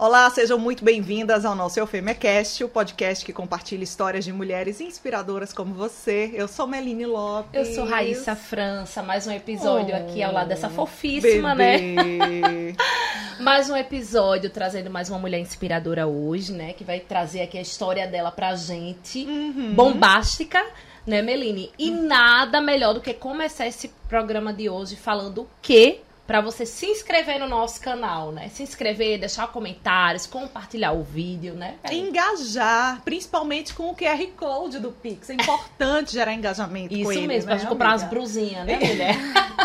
Olá, sejam muito bem-vindas ao nosso Eufemecast, o podcast que compartilha histórias de mulheres inspiradoras como você. Eu sou Meline Lopes. Eu sou Raíssa França, mais um episódio oh, aqui ao lado dessa fofíssima, né? bebê. né? mais um episódio trazendo mais uma mulher inspiradora hoje, né? Que vai trazer aqui a história dela pra gente. Uhum. Bombástica né, Meline? E nada melhor do que começar esse programa de hoje falando o que para você se inscrever no nosso canal, né? Se inscrever, deixar comentários, compartilhar o vídeo, né? Engajar, principalmente com o QR Code do Pix. É importante gerar engajamento Isso com ele, mesmo, né, pra comprar umas brusinhas, né, mulher?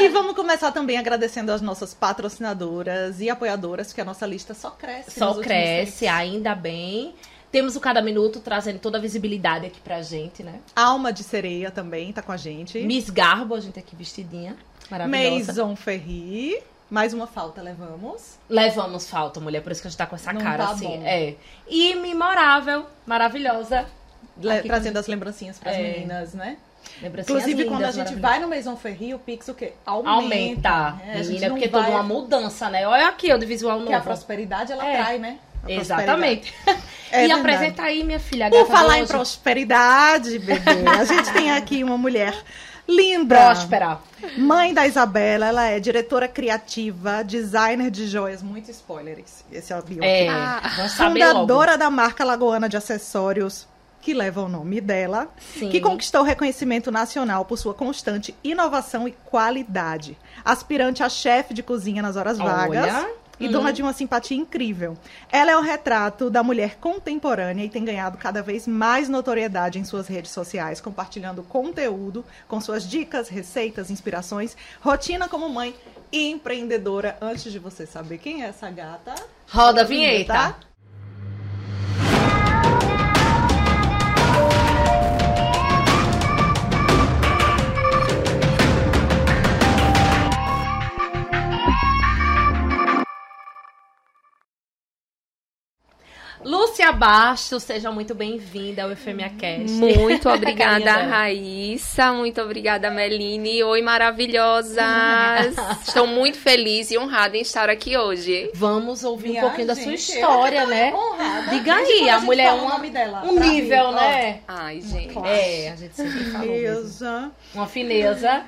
E vamos começar também agradecendo as nossas patrocinadoras e apoiadoras, porque a nossa lista só cresce. Só cresce, ainda bem. Temos o Cada Minuto trazendo toda a visibilidade aqui pra gente, né? Alma de Sereia também tá com a gente. Miss Garbo, a gente aqui vestidinha. Maravilhosa. Maison Ferri. Mais uma falta, levamos? Levamos falta, mulher, por isso que a gente tá com essa Não cara tá assim. bom. É. E memorável, maravilhosa. Le Aqui trazendo com- as lembrancinhas pras É. meninas, né? Lembrancinhas Inclusive, quando a lindas, gente vai no Maison Ferri, o Pix o quê? Aumenta. Aumenta. É, a gente Menina, não porque vai... toda uma mudança, né? Olha aqui o visual novo. Porque a prosperidade, ela É. trai, né? Exatamente. É e verdade. apresenta aí, minha filha. Por de falar em prosperidade, bebê, a gente tem aqui uma mulher linda. Próspera. Mãe da Isabela, ela é diretora criativa, designer de joias, muito spoilers. Esse é o bio É, logo. Fundadora da marca Lagoana de Acessórios, que leva o nome dela, Sim. que conquistou reconhecimento nacional por sua constante inovação e qualidade. Aspirante a chefe de cozinha nas horas vagas. E Hum. dona de uma simpatia incrível. Ela é o retrato da mulher contemporânea e tem ganhado cada vez mais notoriedade em suas redes sociais, compartilhando conteúdo com suas dicas, receitas, inspirações, rotina como mãe e empreendedora. Antes de você saber quem é essa gata, Roda a vinheta. Bastos, seja muito bem-vinda ao Efemia Cast. Muito obrigada. Raíssa. Muito obrigada, Meline. Oi, maravilhosas. Estou muito feliz e honrada em estar aqui hoje. Vamos ouvir Minha um pouquinho da sua gente, história, né? honrada. Diga aí, a gente mulher é uma- nome dela, um nível, mim, ó. né? Ai, gente. É, a gente sempre falou. Uma fineza.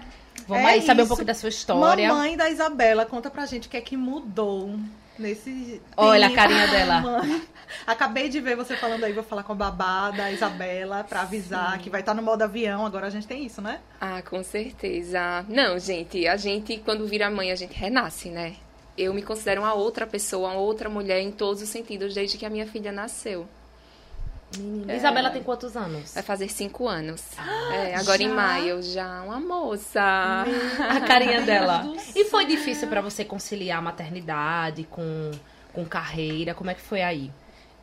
Vamos É aí saber um isso. pouco da sua história. Mamãe da Isabela, conta pra gente o que é que mudou nesse. Olha a tempo. carinha dela. Mãe, Acabei de ver você falando aí, vou falar com a babá da Isabela pra avisar que vai estar no modo avião. Agora a gente tem isso, né? Ah, com certeza. Não, gente, a gente, quando vira mãe, a gente renasce, né? Eu me considero uma outra pessoa, uma outra mulher em todos os sentidos, desde que a minha filha nasceu. Menina, Isabela tem quantos anos? Vai fazer cinco anos. é, agora em já? maio, já uma moça. A carinha dela. E foi difícil pra você conciliar a maternidade com, com carreira? Como é que foi aí?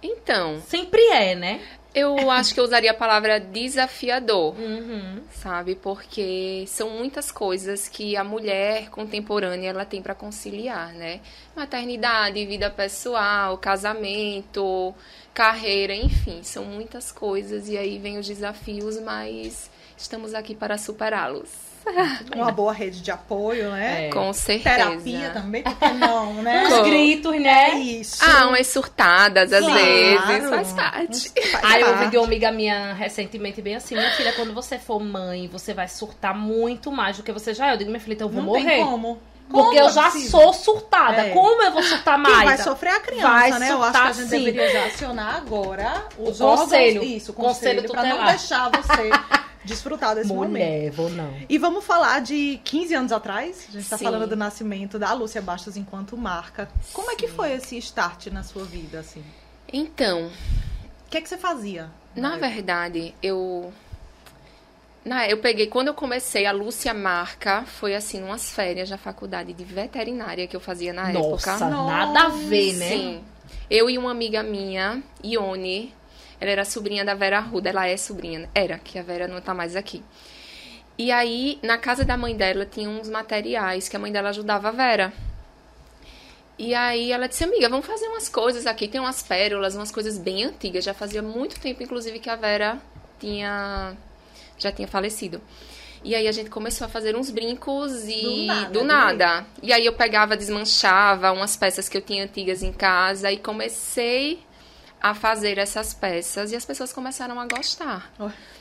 Então, Sempre é, né? eu acho que eu usaria a palavra desafiador. Uhum. sabe? Porque são muitas coisas que a mulher contemporânea ela tem para conciliar, né? Maternidade, vida pessoal, casamento, carreira, enfim, são muitas coisas e aí vem os desafios, mas estamos aqui para superá-los. Uma boa rede de apoio, né? É. Com certeza. Terapia também, porque não, né? Os Com- gritos, É né? isso. Ah, umas surtadas às Claro. vezes, faz parte. Faz Aí eu de uma amiga minha recentemente bem assim, minha filha, quando você for mãe, você vai surtar muito mais do que você já é. Eu digo, minha filha, então eu vou Não morrer. tem como. Porque Como eu já precisa? sou surtada. É. Como eu vou surtar mais? Quem vai sofrer é a criança, Vai né? Eu acho que a gente sim. deveria já acionar agora os O conselho. órgãos. Isso, o Conselho conselho, pra não deixar você desfrutar desse momento. Mulher, vou não. E vamos falar de 15 anos atrás. A gente tá Sim. falando do nascimento da Lúcia Bastos enquanto marca. Como é que foi esse start na sua vida, assim? Então, O que é que você fazia? Na verdade, eu. Na, eu peguei, quando eu comecei, a Lúcia Marca foi assim, umas férias na faculdade de veterinária que eu fazia na Nossa, época. nada a ver, né? Sim. Eu e uma amiga minha, Ione, ela era sobrinha da Vera Arruda, ela é sobrinha, era, que a Vera não tá mais aqui. E aí, na casa da mãe dela, tinha uns materiais que a mãe dela ajudava a Vera. E aí ela disse, amiga, vamos fazer umas coisas aqui, tem umas pérolas, umas coisas bem antigas. Já fazia muito tempo, inclusive, que a Vera tinha já tinha falecido. E aí a gente começou a fazer uns brincos e Do nada, do do nada. E aí eu pegava, desmanchava umas peças que eu tinha antigas em casa e comecei a fazer essas peças e as pessoas começaram a gostar.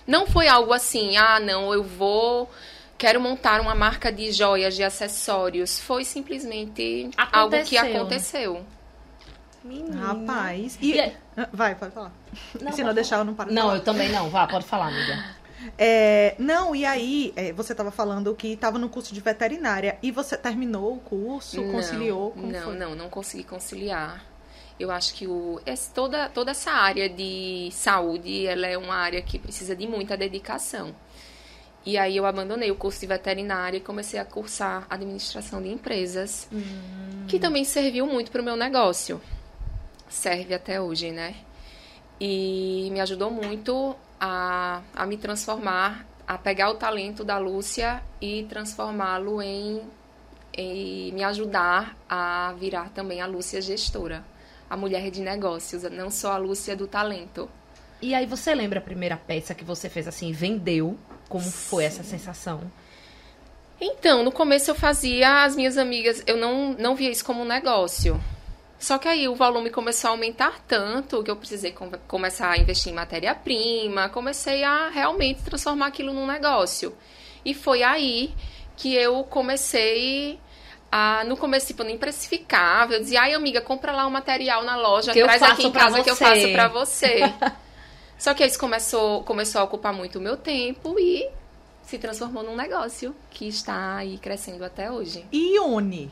Não foi algo assim, ah, não, eu vou quero montar uma marca de joias, de acessórios. Foi simplesmente algo que Aconteceu. aconteceu. Menina. Rapaz. E... E é- Ah, Vai, pode falar. Não, Se não deixar, eu não paro Não, falar. eu também não. Vá, pode falar, amiga. É, não, e aí, é, você estava falando que estava no curso de veterinária. E você terminou o curso, conciliou? Como não, foi? não, não consegui conciliar. Eu acho que o, esse- toda, toda essa área de saúde, ela é uma área que precisa de muita dedicação. E aí eu abandonei o curso de veterinária e comecei a cursar administração de empresas, que também serviu muito para o meu negócio. Serve até hoje, né? E me ajudou muito a, a me transformar, a pegar o talento da Lúcia e transformá-lo em e me ajudar a virar também a Lúcia gestora, a mulher de negócios, não só a Lúcia do talento. E aí, você lembra a primeira peça que você fez assim, vendeu? Como foi essa sensação? Então, no começo eu fazia as minhas amigas, eu não, não via isso como um negócio. Só que aí o volume começou a aumentar tanto que eu precisei com- começar a investir em matéria-prima, comecei a realmente transformar aquilo num negócio. E foi aí que eu comecei a. No começo, tipo, eu nem precificava. Eu dizia, ai, amiga, compra lá o material na loja, Que traz aqui em casa que eu você." faço pra você. Só que isso começou, começou a ocupar muito o meu tempo e se transformou num negócio que está aí crescendo até hoje. E Ione?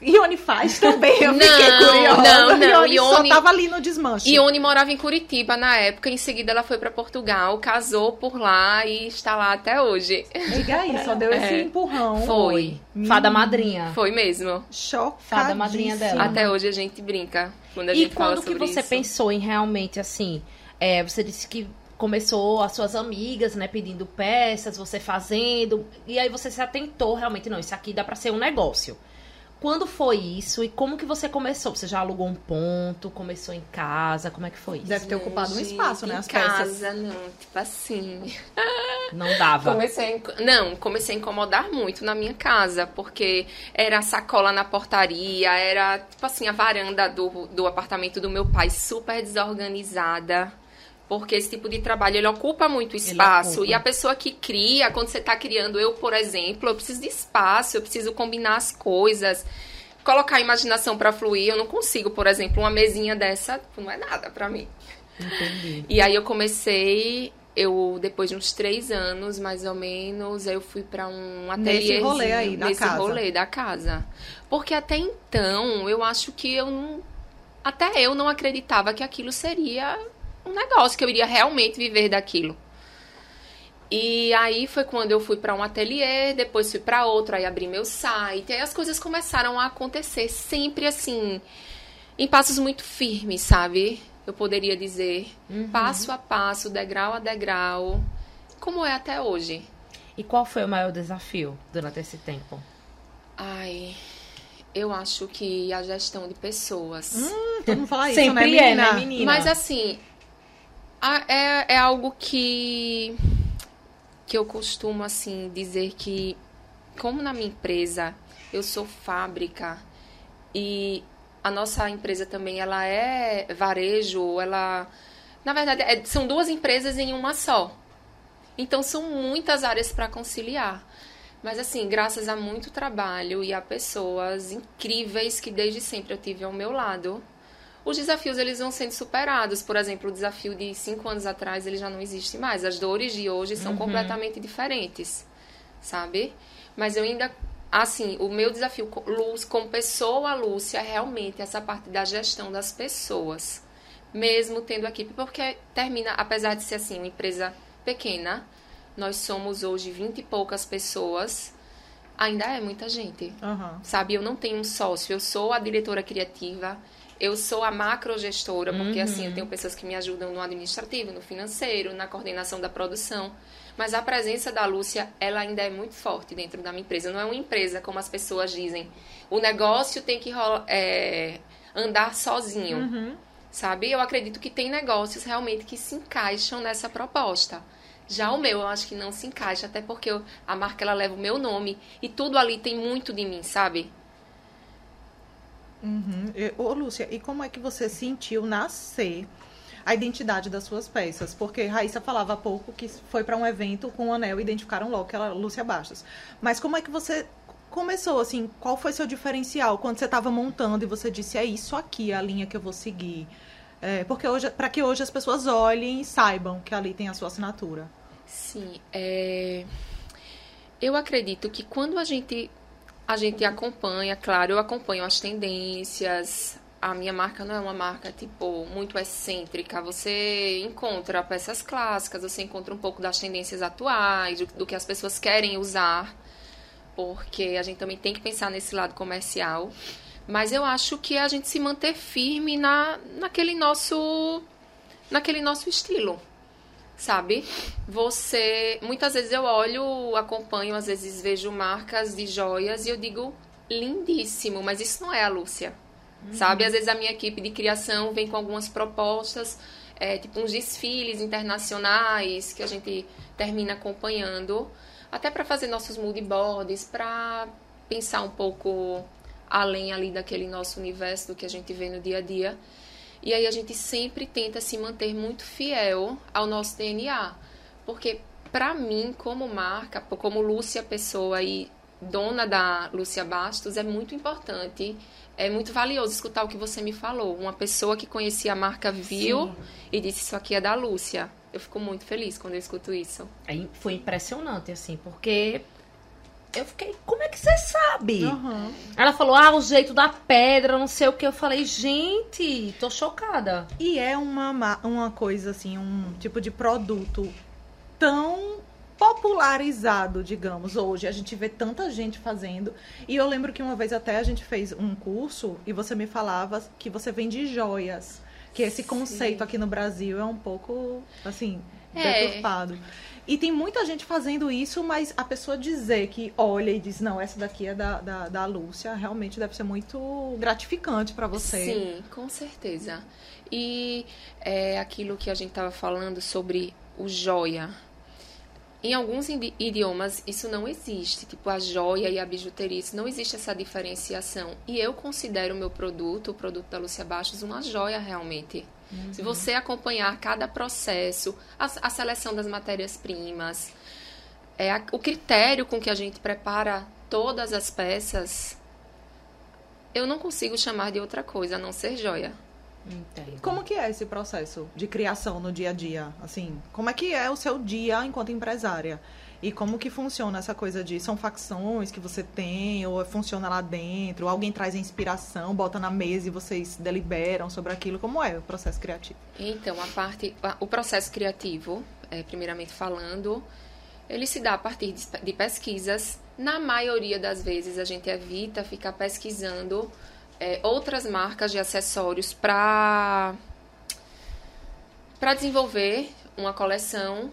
Ione faz também, eu fiquei Não, curiosa. não, não, Ione só Ione- tava ali no desmanche. Ione morava em Curitiba na época, em seguida ela foi para Portugal, casou por lá e está lá até hoje. Diga aí, só deu esse É. empurrão. Foi. Fada madrinha. Foi mesmo. Chocadíssima. Fada madrinha dela. Até hoje a gente brinca quando a E gente fala quando que sobre você isso. pensou em realmente assim? é, você disse que começou as suas amigas, né, pedindo peças, você fazendo, e aí você se atentou realmente, não, isso aqui dá pra ser um negócio. Quando foi isso e como que você começou? Você já alugou um ponto, começou em casa, como é que foi isso? Deve ter ocupado um espaço, né? Em As peças. casa, não, tipo assim. Não dava. Comecei a, não, comecei a incomodar muito na minha casa, porque era sacola na portaria, era, tipo assim, a varanda do, do apartamento do meu pai super desorganizada. Porque esse tipo de trabalho, ele ocupa muito espaço. ocupa. E a pessoa que cria, quando você está criando, eu, por exemplo, eu preciso de espaço, eu preciso combinar as coisas, colocar a imaginação para fluir. Eu não consigo, por exemplo, uma mesinha dessa, não é nada para mim. Entendi. E aí eu comecei, eu depois de uns três anos, mais ou menos, eu fui pra um Nesse ateliê rolê aí, da nesse casa. rolê da casa. Porque até então, eu acho que eu não até eu não acreditava que aquilo seria um negócio que eu iria realmente viver daquilo. E aí foi quando eu fui pra um ateliê, depois fui pra outro, aí abri meu site, aí as coisas começaram a acontecer sempre assim, em passos muito firmes, sabe? Eu poderia dizer, passo a passo, degrau a degrau, como é até hoje. E qual foi o maior desafio durante esse tempo? Ai, eu acho que a gestão de pessoas. Hum, todo mundo fala isso, Sempre né, é, menina? né, menina? Mas assim, é, é algo que que eu costumo assim dizer que como na minha empresa eu sou fábrica e a nossa empresa também ela é varejo, ela na verdade é- são duas empresas em uma só. Então são muitas áreas para conciliar. Mas assim, graças a muito trabalho e a pessoas incríveis que desde sempre eu tive ao meu lado, os desafios eles vão sendo superados. Por exemplo, o desafio de cinco anos atrás ele já não existe mais. As dores de hoje são completamente diferentes, sabe? Mas eu ainda, assim, o meu desafio Luz, como pessoa, Lúcia, é realmente essa parte da gestão das pessoas, mesmo tendo a equipe, porque termina, apesar de ser assim uma empresa pequena, nós somos hoje vinte e poucas pessoas, ainda é muita gente Aham. sabe? Eu não tenho um sócio, eu sou a diretora criativa, eu sou a macrogestora, porque assim, eu tenho pessoas que me ajudam no administrativo, no financeiro, na coordenação da produção. Mas a presença da Lúcia, ela ainda é muito forte dentro da minha empresa. Não é uma empresa, como as pessoas dizem. O negócio tem que rola- é, andar sozinho, Uhum. sabe? Eu acredito que tem negócios realmente que se encaixam nessa proposta. Já o meu, eu acho que não se encaixa, até porque eu, a marca ela leva o meu nome e tudo ali tem muito de mim, sabe? Uhum. E, ô, Lúcia, e como é que você sentiu nascer a identidade das suas peças? Porque Raíssa falava há pouco que foi para um evento com o anel e identificaram logo que era Lúcia Bastos. Mas como é que você começou, assim, qual foi seu diferencial quando você estava montando e você disse, é isso aqui a linha que eu vou seguir? É, porque hoje, para que hoje as pessoas olhem e saibam que ali tem a sua assinatura. Sim, é... eu acredito que quando a gente a gente acompanha, claro, eu acompanho as tendências. A minha marca não é uma marca tipo muito excêntrica. Você encontra peças clássicas, você encontra um pouco das tendências atuais, do, que as pessoas querem usar, porque a gente também tem que pensar nesse lado comercial. Mas eu acho que é a gente se manter firme na, naquele nosso naquele nosso estilo sabe? Você, muitas vezes eu olho, acompanho, às vezes vejo marcas de joias e eu digo lindíssimo, mas isso não é a Lúcia, uhum. sabe? Às vezes a minha equipe de criação vem com algumas propostas, é, tipo uns desfiles internacionais que a gente termina acompanhando, até para fazer nossos mood boards, para pensar um pouco além ali daquele nosso universo do que a gente vê no dia a dia. E aí a gente sempre tenta se manter muito fiel ao nosso DNA. Porque para mim, como marca, como Lúcia Pessoa e dona da Lúcia Bastos, é muito importante, é muito valioso escutar o que você me falou. Uma pessoa que conhecia a marca viu Sim. e disse isso aqui é da Lúcia. Eu fico muito feliz quando eu escuto isso. Aí foi impressionante, assim, porque eu fiquei, como é que você sabe? Uhum. Ela falou, ah, o jeito da pedra, não sei o que. Eu falei, gente, tô chocada. E é uma, uma coisa assim, um tipo de produto tão popularizado, digamos, hoje. A gente vê tanta gente fazendo. E eu lembro que uma vez até a gente fez um curso e você me falava que você vende joias. Que esse conceito Sim. aqui no Brasil é um pouco, assim, é. deturpado. E tem muita gente fazendo isso, mas a pessoa dizer que olha e diz, não, essa daqui é da, da, da Lúcia, realmente deve ser muito gratificante para você. Sim, com certeza. E é aquilo que a gente estava falando sobre o joia. Em alguns idiomas isso não existe, tipo a joia e a bijuteria, isso não existe essa diferenciação. E eu considero o meu produto, o produto da Lúcia Baixos, uma joia realmente. Uhum. Se você acompanhar cada processo, a, a seleção das matérias-primas, é a, o critério com que a gente prepara todas as peças, eu não consigo chamar de outra coisa a não ser joia. Entendo. Como que é esse processo de criação no dia a dia? Assim, como é que é o seu dia enquanto empresária? E como que funciona essa coisa de são facções que você tem ou funciona lá dentro? Alguém traz a inspiração, bota na mesa e vocês deliberam sobre aquilo? Como é o processo criativo? Então, a parte, o processo criativo, é, primeiramente falando, ele se dá a partir de, de pesquisas. Na maioria das vezes, a gente evita ficar pesquisando é, outras marcas de acessórios para para desenvolver uma coleção,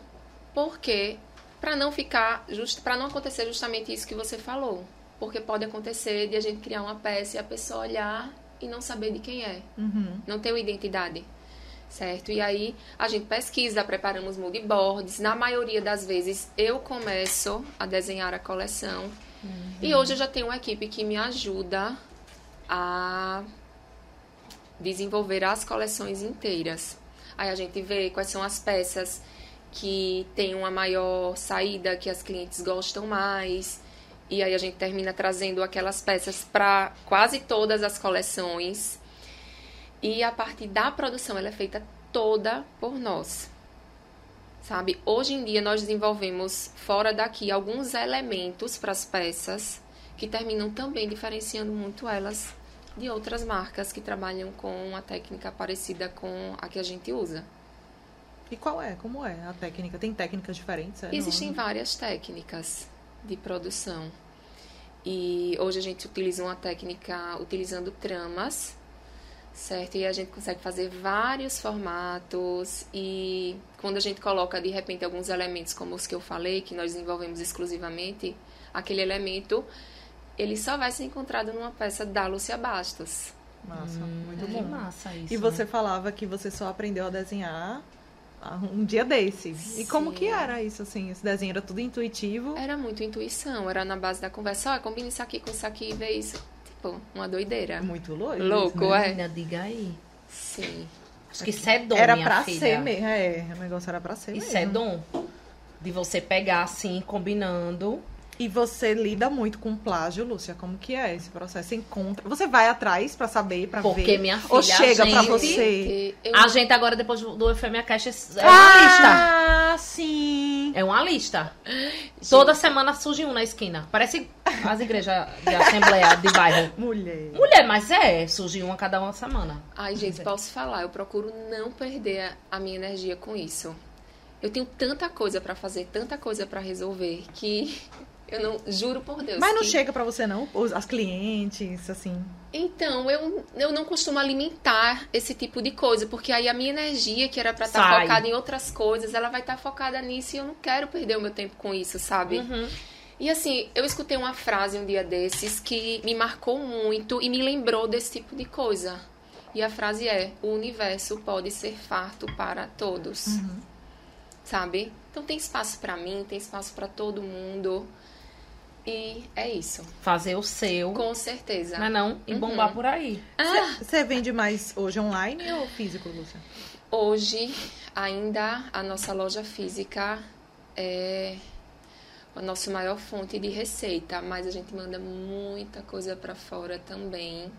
porque para não ficar just, para não acontecer justamente isso que você falou, porque pode acontecer de a gente criar uma peça e a pessoa olhar e não saber de quem é, uhum. não ter uma identidade, certo? E aí a gente pesquisa, preparamos mood boards. Na maioria das vezes eu começo a desenhar a coleção uhum. e hoje eu já tenho uma equipe que me ajuda a desenvolver as coleções inteiras. Aí a gente vê quais são as peças que tem uma maior saída, que as clientes gostam mais. E aí a gente termina trazendo aquelas peças para quase todas as coleções. E a parte da produção ela é feita toda por nós. Sabe? Hoje em dia nós desenvolvemos fora daqui alguns elementos para as peças que terminam também diferenciando muito elas de outras marcas que trabalham com uma técnica parecida com a que a gente usa. E qual é? Como é a técnica? Tem técnicas diferentes? É, Existem não? várias técnicas de produção. E hoje a gente utiliza uma técnica utilizando tramas, certo? E a gente consegue fazer vários formatos e quando a gente coloca de repente alguns elementos como os que eu falei, que nós desenvolvemos exclusivamente, aquele elemento ele só vai ser encontrado numa peça da Lúcia Bastos. Massa, hum, muito é bom. massa isso. E você né? falava que você só aprendeu a desenhar um dia desse. Sim. E como que era isso, assim? Esse desenho era tudo intuitivo? Era muito intuição, era na base da conversa. Ó, oh, combina isso aqui com isso aqui e vê isso. Tipo, uma doideira. Muito louco. Louco, né? é. diga aí. Sim. Acho que isso é dom, Era pra filha. ser mesmo. É, o negócio era pra ser Isso mesmo. é dom. De você pegar assim, combinando. E você lida muito com plágio, Lúcia? Como que é esse processo? Você encontra... Você vai atrás pra saber, pra Porque, ver? minha filha, Ou chega a pra gente- você? Eu- A gente agora, depois do Efêmea Caixa, é uma lista. Ah, sim. É uma lista. Toda semana surge um na esquina. Parece as igrejas de assembleia de bairro. Mulher. Mulher, mas é, surge uma a cada uma semana. Ai, gente, posso falar, eu procuro não perder a- a minha energia com isso. Eu tenho tanta coisa pra fazer, tanta coisa pra resolver, que eu não, juro por Deus. Mas não que- chega pra você, não? As clientes, assim. Então, eu, eu não costumo alimentar esse tipo de coisa, porque aí a minha energia, que era pra estar Sai. focada em outras coisas, ela vai estar focada nisso e eu não quero perder o meu tempo com isso, sabe? Uhum. E assim, eu escutei uma frase um dia desses que me marcou muito e me lembrou desse tipo de coisa. E a frase é: O universo pode ser farto para todos. Sabe? Então tem espaço pra mim, tem espaço pra todo mundo. E é isso. Fazer o seu. Com certeza. Não é não? E bombar por aí. Você vende mais hoje online ou físico, Lúcia? Hoje, ainda a nossa loja física é a nossa maior fonte de receita, mas a gente manda muita coisa para fora também.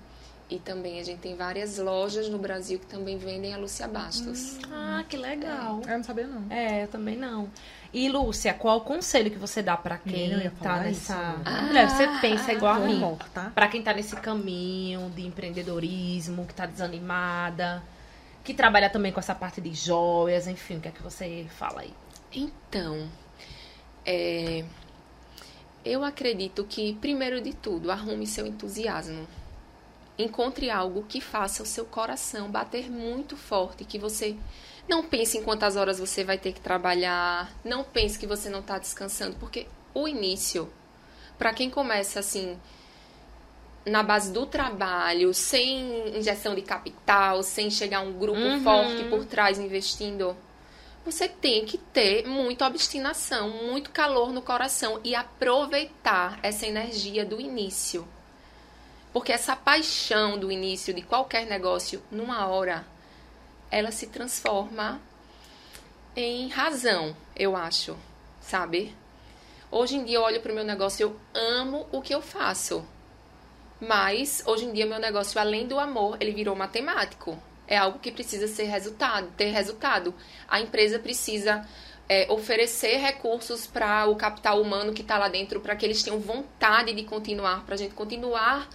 E também a gente tem várias lojas no Brasil que também vendem a Lúcia Bastos. Ah, que legal. Eu não sabia, não. É, eu também não. E, Lúcia, qual o conselho que você dá pra quem tá nessa. isso. Ah, Mulher, você pensa igual a mim. morta. Pra quem tá nesse caminho de empreendedorismo, que tá desanimada, que trabalha também com essa parte de joias, enfim, o que é que você fala aí? Então, é, eu acredito que, primeiro de tudo, arrume seu entusiasmo. Encontre algo que faça o seu coração bater muito forte, que você não pense em quantas horas você vai ter que trabalhar, não pense que você não está descansando, porque o início, para quem começa assim, na base do trabalho, sem injeção de capital, sem chegar um grupo Uhum. forte por trás investindo, você tem que ter muita obstinação, muito calor no coração e aproveitar essa energia do início. Porque essa paixão do início de qualquer negócio, numa hora, ela se transforma em razão, eu acho, sabe? Hoje em dia eu olho para o meu negócio, eu amo o que eu faço. Mas hoje em dia meu negócio, além do amor, ele virou matemático. É algo que precisa ser resultado, ter resultado. A empresa precisa é, oferecer recursos para o capital humano que está lá dentro, para que eles tenham vontade de continuar, para a gente continuar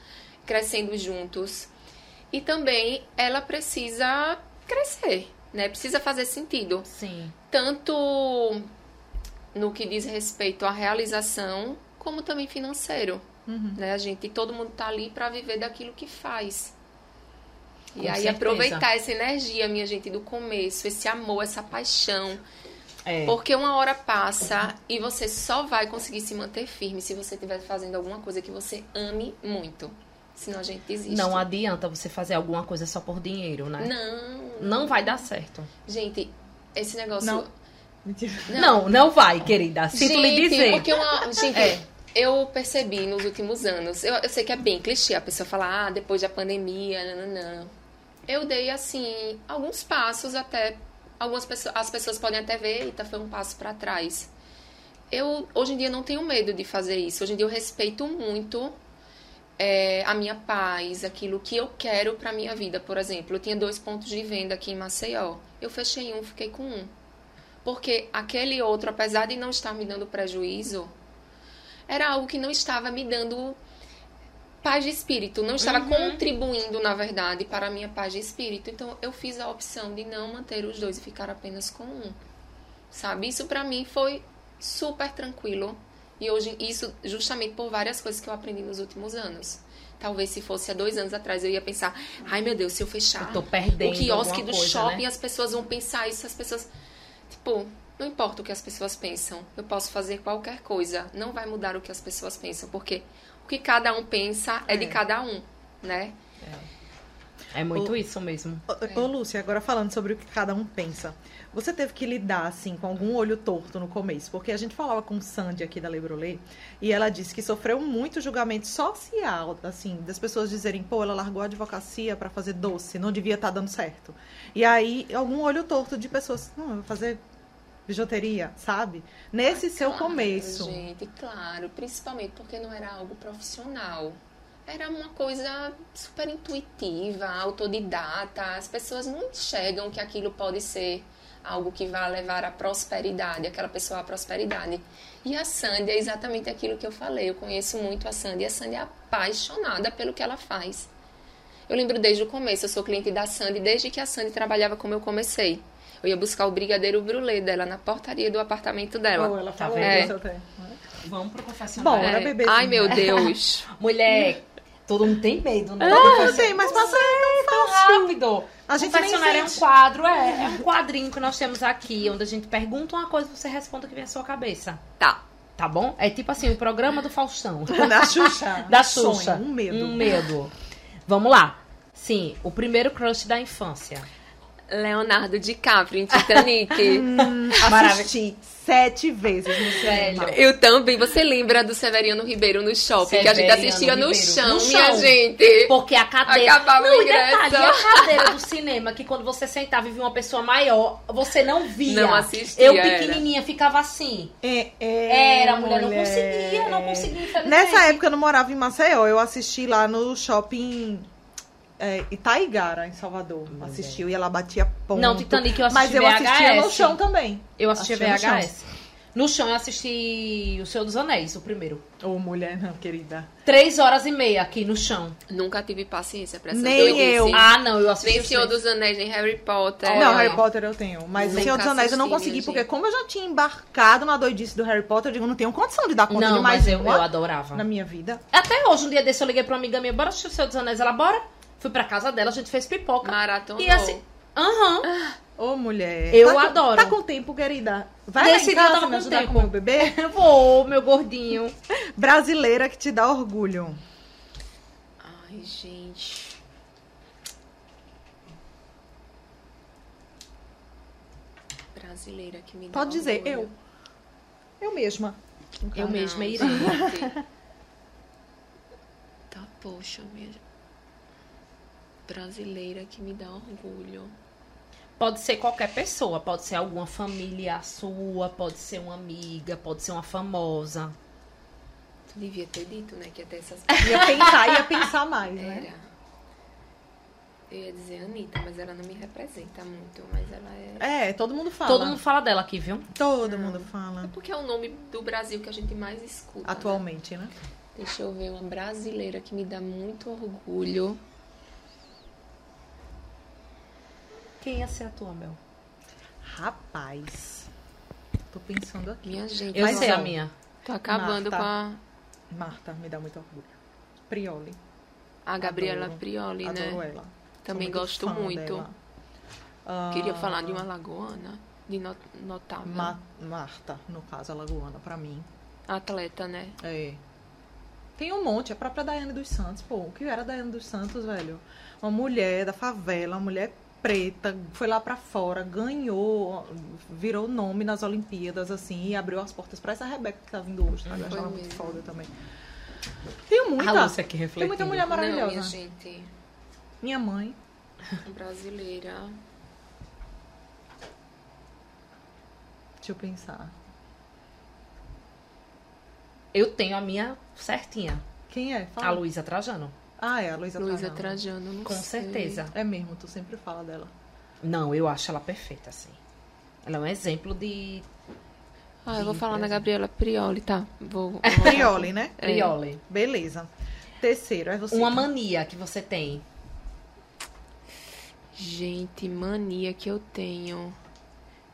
crescendo juntos. E também ela precisa crescer, né? Precisa fazer sentido Sim. tanto no que diz respeito à realização, como também financeiro. Né? A gente, todo mundo tá ali para viver daquilo que faz. E Com aí certeza. aproveitar essa energia, minha gente, do começo, esse amor, essa paixão. É. Porque uma hora passa e você só vai conseguir se manter firme se você estiver fazendo alguma coisa que você ame muito. Senão a gente desiste. Não adianta você fazer alguma coisa só por dinheiro, né? Não. Não vai dar certo. Gente, esse negócio. Não. Mentira. Não, não vai, querida. Sinto lhe Gente, dizer. Porque uma, gente, É. eu percebi nos últimos anos, eu, eu sei que é bem clichê a pessoa falar, ah, depois da pandemia, não. Eu dei, assim, alguns passos até. Algumas pessoas, as pessoas podem até ver, eita, foi um passo para trás. Eu, hoje em dia, não tenho medo de fazer isso. Hoje em dia, eu respeito muito é, a minha paz, aquilo que eu quero para minha vida. Por exemplo, eu tinha dois pontos de venda aqui em Maceió. Eu fechei um, fiquei com um. Porque aquele outro, apesar de não estar me dando prejuízo, era algo que não estava me dando paz de espírito, não estava contribuindo, na verdade, para a minha paz de espírito. Então, eu fiz a opção de não manter os dois e ficar apenas com um. Sabe? Isso para mim foi super tranquilo. E hoje, isso justamente por várias coisas que eu aprendi nos últimos anos. Talvez se fosse há dois anos atrás, eu ia pensar, ai meu Deus, se eu fechar Eu o quiosque do coisa, shopping, né? as pessoas vão pensar isso, as pessoas. Tipo, não importa o que as pessoas pensam, eu posso fazer qualquer coisa, não vai mudar o que as pessoas pensam, porque o que cada um pensa é, de É. cada um, né? É muito isso mesmo. Ô, ô, Lúcia, agora falando sobre o que cada um pensa. Você teve que lidar, assim, com algum olho torto no começo? Porque a gente falava com Sandy aqui da Lebrolê e ela disse que sofreu muito julgamento social, assim, das pessoas dizerem, pô, ela largou a advocacia para fazer doce, não devia estar tá dando certo. E aí, algum olho torto de pessoas, não, eu vou fazer bijuteria, sabe? Nesse seu claro, começo. Gente, claro, principalmente porque não era algo profissional. Era uma coisa super intuitiva, autodidata. As pessoas não enxergam que aquilo pode ser algo que vai levar à prosperidade, aquela pessoa à prosperidade. E a Sandy é exatamente aquilo que eu falei. Eu conheço muito a Sandy e a Sandy é apaixonada pelo que ela faz. Eu lembro desde o começo, eu sou cliente da Sandy desde que a Sandy trabalhava como eu comecei. Eu ia buscar o brigadeiro brulê dela na portaria do apartamento dela. Oh, ela falou É. isso até. Vamos pro confessionário. Bom, era É. bebezinho. Ai, meu Deus. Mulher, todo mundo tem medo, né? Eu sei, mas passa aí tão fácil. rápido. A gente nem Confessionário é um quadro, é, é um quadrinho que nós temos aqui, onde a gente pergunta uma coisa e você responde o que vem à sua cabeça. Tá. Tá bom? É tipo assim, o programa do Faustão. Da Xuxa. Da Um sonho, Xuxa. Um medo. Um medo. Vamos lá. Sim, o primeiro crush da infância. Leonardo DiCaprio em Titanic. Assisti sete vezes no cinema. Eu também. Você lembra do Severiano Ribeiro no shopping? que a gente Severiano assistia no Ribeiro. chão, No minha chão. gente. Porque a cadeira. Acabava não, o e detalhe, a cadeira do cinema, que quando você sentava e via uma pessoa maior, você não via. Não assistia, Eu, era. pequenininha, ficava assim. É, é, Era, a mulher não conseguia, não conseguia. Nessa época eu não morava em Maceió, eu assisti lá no shopping é, Itaigara, em Salvador. Assisti, eu ia lá, batia ponto. Não, Titanic eu assisti Mas eu assistia no VHS. chão também. Eu assisti Assistia no VHS. No chão eu assisti O Senhor dos Anéis, o primeiro. Ô, mulher, não, querida. Três horas e meia aqui no chão. Nunca tive paciência pra essa Nem eu. Ah, não, eu assisti. Nem Senhor dos Anéis, nem Harry Potter. Não, Harry Potter eu tenho. Mas Nunca Senhor dos Anéis eu não assisti, consegui, porque gente. como eu já tinha embarcado na doidice do Harry Potter, eu digo, não tenho condição de dar conta Não, de mais mas eu, uma eu adorava. na minha vida. Até hoje, um dia desse, eu liguei pra uma amiga minha, bora assistir o Senhor dos Anéis. Ela, bora. Fui pra casa dela, a gente fez pipoca. Maratonou. E assim, aham. Ô, mulher. Eu tá com- adoro. tá com tempo, querida. Vai lá Nesse em casa me com ajudar tempo. com o meu bebê. Vou, meu gordinho. Brasileira que te dá orgulho. Ai, gente. Brasileira que me dá Pode dizer, orgulho. eu. Eu mesma. Eu mesma irei. gente. Tá, poxa, minha... Brasileira que me dá orgulho. Pode ser qualquer pessoa, pode ser alguma família sua, pode ser uma amiga, pode ser uma famosa. Tu devia ter dito, né, que até essas... Ia pensar, ia pensar mais, né? Era. Eu ia dizer Anitta, mas ela não me representa muito, mas ela é... É, todo mundo fala. Todo mundo fala dela aqui, viu? Todo mundo fala. Porque é o nome do Brasil que a gente mais escuta. né? Atualmente, né? Deixa eu ver uma brasileira que me dá muito orgulho. Quem ia ser a tua, Mel? Rapaz. Tô pensando aqui. Minha gente, Eu Mas sei a minha. tô acabando Marta. com a, Marta me dá muito orgulho. Prioli. a Gabriela Adoro. Prioli, Adoro né? ela. Também Sou gosto muito. dela. Ah, Queria falar de uma lagoana, de no- notável. Ma- Marta, no caso, a Lagoana, pra mim. Atleta, né? É. Tem um monte, a própria Daiane dos Santos. Pô, o que era a Daiane dos Santos, velho? Uma mulher da favela, uma mulher preta, foi lá pra fora, ganhou, virou nome nas Olimpíadas, assim, e abriu as portas pra essa Rebeca que tá vindo hoje, sabe? Eu ela muito mesmo. foda também. Tem muita. Tem muita mulher Não, maravilhosa. minha gente, Minha mãe. brasileira. Deixa eu pensar. Eu tenho a minha certinha. Quem é? Fala. A Luísa Trajano. Ah, é a Luísa Luísa Trajano. Trajano, não Com sei. certeza. É mesmo, tu sempre fala dela. Não, eu acho ela perfeita, assim. Ela é um exemplo de Ah, eu vou falar na. Gabriela Prioli, tá? Vou, vou Prioli, né? É. Prioli. Beleza. Terceiro, é você. Uma mania que você tem. Gente, mania que eu tenho.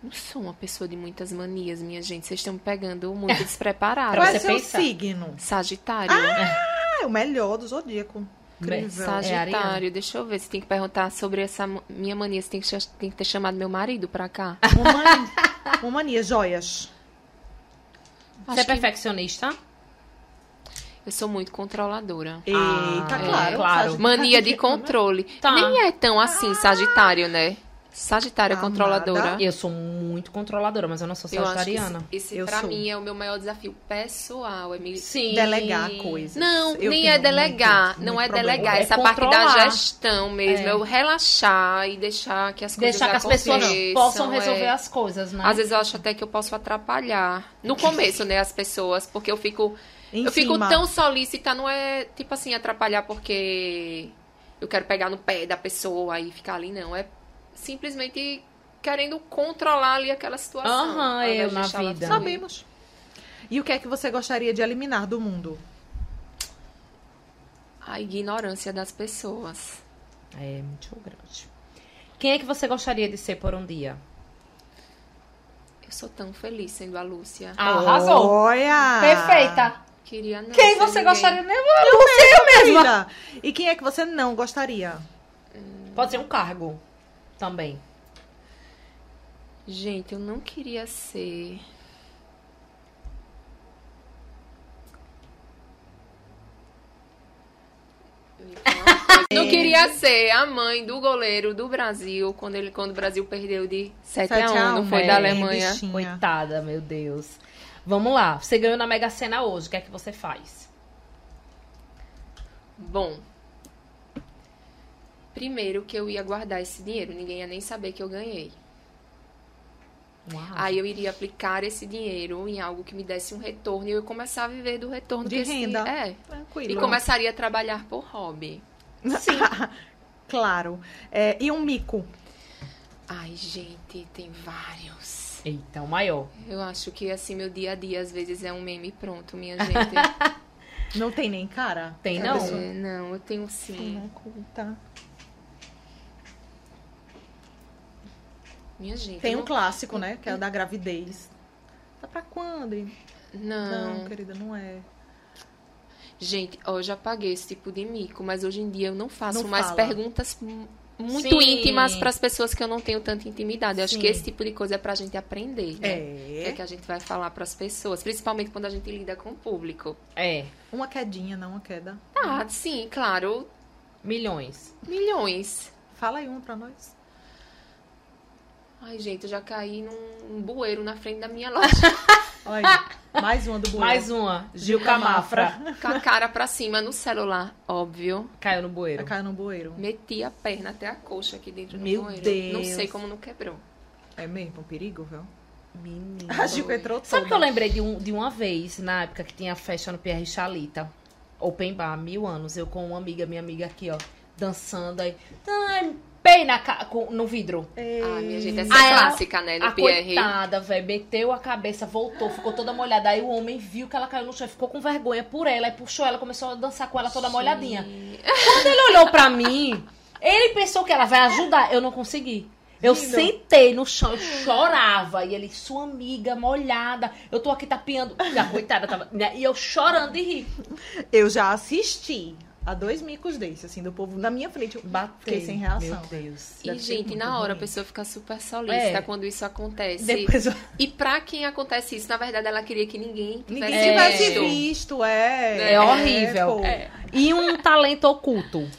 Não sou uma pessoa de muitas manias, minha gente. Vocês estão me pegando muito Pra despreparados. Qual é seu pensar. signo? Sagitário. Ah, é o melhor do zodíaco. Incrível. Sagitário. É. Deixa eu ver. Você tem que perguntar sobre essa minha mania. Você tem que, tem que ter chamado meu marido pra cá. Uma mania, uma mania, joias. Você é Acho perfeccionista? Eu sou muito controladora. Eita, Ah, claro. é, claro. Sagitário Mania de controle. Tá. Nem é tão assim, Sagitário, né? Sagitário é Amada. controladora. Eu sou muito controladora, mas eu não sou sagitariana. esse, esse Eu pra sou. mim é o meu maior desafio pessoal. É me... Sim. Delegar coisas. Não, Eu nem é delegar. muito, não muito é problema. delegar. É essa parte da controlar. gestão mesmo. É. É. eu relaxar e deixar que as coisas Deixar que as pessoas possam resolver é. as coisas, né? Às vezes eu acho até que eu posso atrapalhar. No começo, né, as pessoas, porque eu fico. Em eu fico cima. tão solícita, não é tipo assim, atrapalhar porque eu quero pegar no pé da pessoa e ficar ali, não. É simplesmente querendo controlar ali aquela situação. Aham, invés eu na vida. Sabemos. E o que é que você gostaria de eliminar do mundo? A ignorância das pessoas. É muito grande. Quem é que você gostaria de ser por um dia? Eu sou tão feliz sendo a Lúcia. Arrasou. Olha! Perfeita. Queria não Quem ser você ninguém. gostaria de Eu mesma. Querida. E quem é que você não gostaria? Pode ser um cargo também. Gente, eu não queria ser. Não queria ser a mãe do goleiro do Brasil quando, ele, quando o Brasil perdeu de 7 a 1, Sete a não um, foi é, da Alemanha. bichinha. Coitada, meu Deus. Vamos lá. Você ganhou na Mega Sena hoje. O que é que você faz? Bom, primeiro que eu ia guardar esse dinheiro, ninguém ia nem saber que eu ganhei. Uau. Aí eu iria aplicar esse dinheiro em algo que me desse um retorno e eu ia começar a viver do retorno De renda. É. Tranquilo. E começaria a trabalhar por hobby. Sim. claro. É, e um mico? Ai, gente, tem vários. Eita, o maior. Eu acho que assim, meu dia a dia às vezes é um meme pronto, minha gente. Não tem nem cara? Tem É, não? não, eu tenho sim. Não conta. Minha gente. Tem um não- clássico, né? Que é o da gravidez. Tá pra quando? hein? Não. Não, querida, não é. Gente, ó, eu já paguei esse tipo de mico, mas hoje em dia eu não faço Não mais fala. perguntas muito Sim. íntimas para as pessoas que eu não tenho tanta intimidade. Eu acho Sim. que esse tipo de coisa é pra gente aprender, né? O que é É. que a gente vai falar para as pessoas, principalmente quando a gente lida com o público. É. Uma quedinha, não uma queda. Ah, sim, claro, Milhões. milhões. Fala aí uma pra nós. Ai, gente, eu já caí num bueiro na frente da minha loja, Olha, mais uma do bueiro. Mais uma. Gil Camafra. com a cara pra cima no celular, óbvio. Caiu no bueiro. Caiu no bueiro. Meti a perna até a coxa aqui dentro do Meu bueiro. Deus. Não sei como não quebrou. É mesmo, um perigo, viu? Menina. A Gil entrou toda. Sabe que eu lembrei de, um, de uma vez, na época que tinha festa no Pierre Chalita? Open bar, mil anos. Eu com uma amiga, minha amiga aqui, ó, dançando aí. Ai, Pei na, ca- com- no vidro. Ah, minha gente, essa é ela- clássica, né? a No Pierre. coitada, velho, meteu a cabeça, voltou, ficou toda molhada. Aí o homem viu que ela caiu no chão, e ficou com vergonha por ela, e puxou ela, começou a dançar com ela toda molhadinha. Quando ele olhou pra mim, ele pensou que ela vai ajudar. Eu não consegui. Eu Lindo. sentei no chão, eu chorava. E ele, sua amiga, molhada. Eu tô aqui tapeando. E a coitada tava. né, E eu chorando de rir. Eu já assisti a dois micos desses, assim, do povo na minha frente. Eu Batei. Fiquei sem reação. Meu Deus. E, gente, na hora a ruim. pessoa fica super solista É. quando isso acontece. Depois eu... E pra quem acontece isso, na verdade, ela queria que ninguém tivesse ninguém É. tivesse visto. visto, é. É horrível. É. E um talento oculto.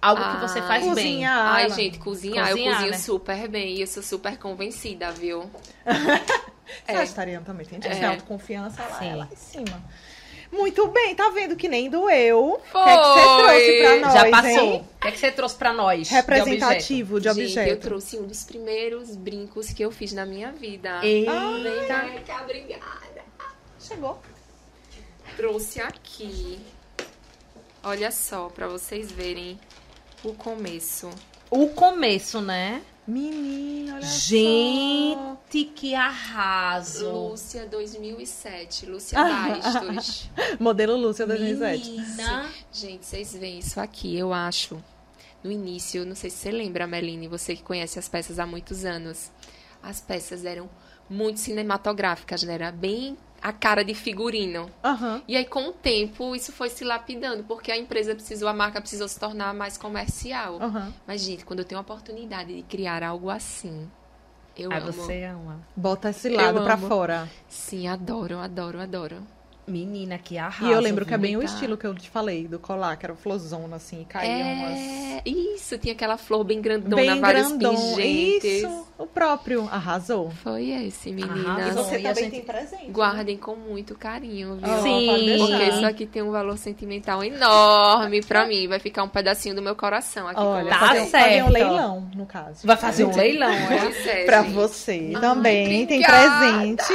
Algo que você Ah, faz bem. Cozinhar. Ai, ela. gente, cozinhar, eu Cozinhar, cozinho né? super bem e eu sou super convencida, viu? É. Sagitariano também tem gente que É. tem autoconfiança lá, Sim. é lá em cima. Muito bem, tá vendo que nem doeu. Foi. O que é que você trouxe pra nós, Já passou. hein? O que é que você trouxe pra nós? de Representativo de objeto. Gente, eu trouxe um dos primeiros brincos que eu fiz na minha vida. objeto? Vem Eita. cá, obrigada. Chegou. Trouxe aqui. Olha só, pra vocês verem o começo. O começo, né? Menina, olha só. Gente, que arraso. Lúcia 2007, Lúcia Ah. Bastos. Modelo Lúcia 2007. Menina. Gente, vocês veem isso aqui, eu acho. No início, não sei se você lembra, Meline, você que conhece as peças há muitos anos. As peças eram muito cinematográficas, né? Era bem a cara de figurino. Aham. E aí, com o tempo, isso foi se lapidando, porque a empresa precisou, a marca precisou se tornar mais comercial. Aham. Mas, gente, quando eu tenho a oportunidade de criar algo assim, eu Aí amo. você ama. Bota esse lado Eu pra amo. fora. Sim, adoro, adoro, adoro. Menina, que arrasa. E eu lembro que é bem o estilo que eu te falei, do colar, que era florzona, assim, e caía umas... É, isso, tinha aquela flor bem grandona, Bem vários grandão. pingentes. Isso, o próprio. Arrasou. Foi esse, E meninas. Arrasou. você e também tem presente. Guardem com muito carinho, viu? Ó, Sim. Porque isso aqui tem um valor sentimental enorme pra mim. Vai ficar um pedacinho do meu coração aqui Olha, Tá fazer, certo. fazer um leilão, no caso. Vai fazer um leilão, é? É, Pra você Ai, também tem obrigada. presente.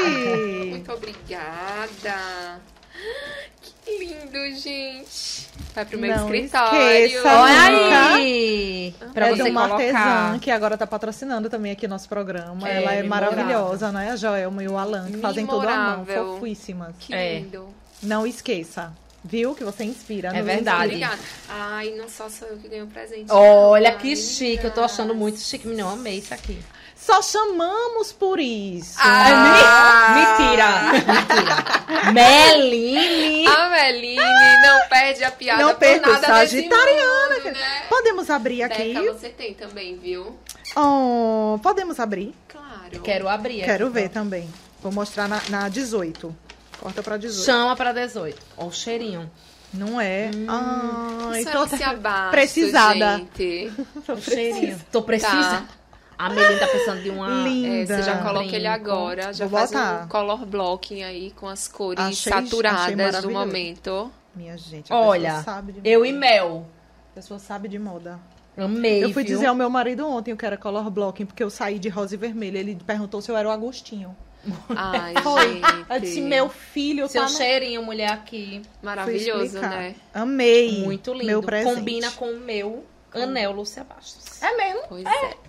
Muito obrigada. Que lindo, gente. Vai pro meu Não escritório. esqueça, Olha aí! Pra é você de uma colocar. artesã que agora tá patrocinando também aqui nosso programa. É, Ela é memorável. maravilhosa, né? A Joelma e o Alan, que fazem tudo à mão. Fofíssimas. Que É. lindo. Não esqueça. Viu? Que você inspira. É verdade. Obrigada. Ai, não só sou eu que ganho presente. Olha não, que chique, eu tô achando muito chique. Menina, eu amei isso aqui. Só chamamos por isso. Ah, Mentira! Mentira! Meline! A Meline não perde a piada Não por perca o nada Sagitariana, mundo, né? Podemos abrir aqui? Deca, você tem também, viu? Oh, podemos abrir? Claro. Quero abrir. Quero aqui, ver então. também. Vou mostrar na, na 18. Corta pra 18. Chama pra 18. Ó, o cheirinho. Não é? Ai, Isso tô é se abaixo, precisada. gente. O cheirinho. Tô precisando. A Meline tá precisando de uma. Linda. É, você já coloca Brinco. ele agora, já Vou faz botar. um color blocking aí com as cores Achei- achei saturadas do maravilhoso. momento. Minha gente, a Olha, pessoa sabe de Eu e Mel. A pessoa sabe de moda. Amei. eu fui viu? dizer ao meu marido ontem que era color blocking, porque eu saí de rosa e vermelho. Ele perguntou se eu era o Agostinho. Ai, Foi. gente. Eu disse, meu filho, Seu tá no... cheirinho, mulher aqui. Maravilhoso, né? Amei. Muito lindo. Meu presente. Combina com o meu anel, Lúcia Bastos. É mesmo? Pois é. Mesma,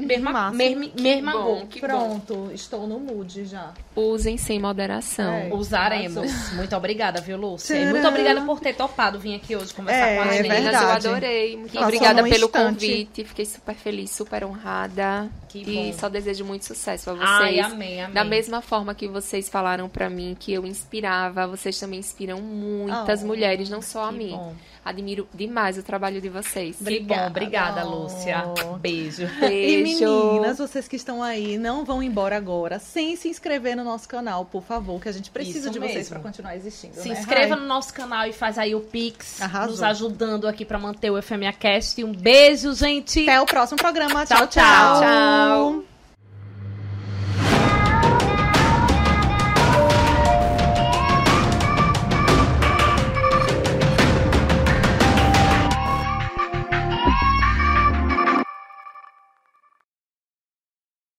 Mesma bom. Que Pronto, estou no mood já. Usem sem moderação. É. Usaremos. Muito obrigada, viu, Lúcia? E Tcharam. muito obrigada por ter topado vir aqui hoje conversar É, com a é gente. Meninas, verdade. eu adorei. Muito Passou obrigada pelo instante. convite. Fiquei super feliz, super honrada. Que e bom. só desejo muito sucesso pra vocês. Ai, amém, amém. Da mesma forma que vocês falaram pra mim que eu inspirava, vocês também inspiram muitas Oh, mulheres, não só a mim. bom. Admiro demais o trabalho de vocês. Que bom, obrigada, Oh. Lúcia. Beijo. E Beijo. meninas, vocês que estão aí, não vão embora agora sem se inscrever no nosso canal, por favor, que a gente precisa Isso de vocês mesmo. para continuar existindo. Se né, inscreva Rai? no nosso canal e faz aí o Pix, Arrasou. nos ajudando aqui pra manter o FMA Cast. Um beijo, gente. Até o próximo programa. Tchau, tchau. tchau. Tchau.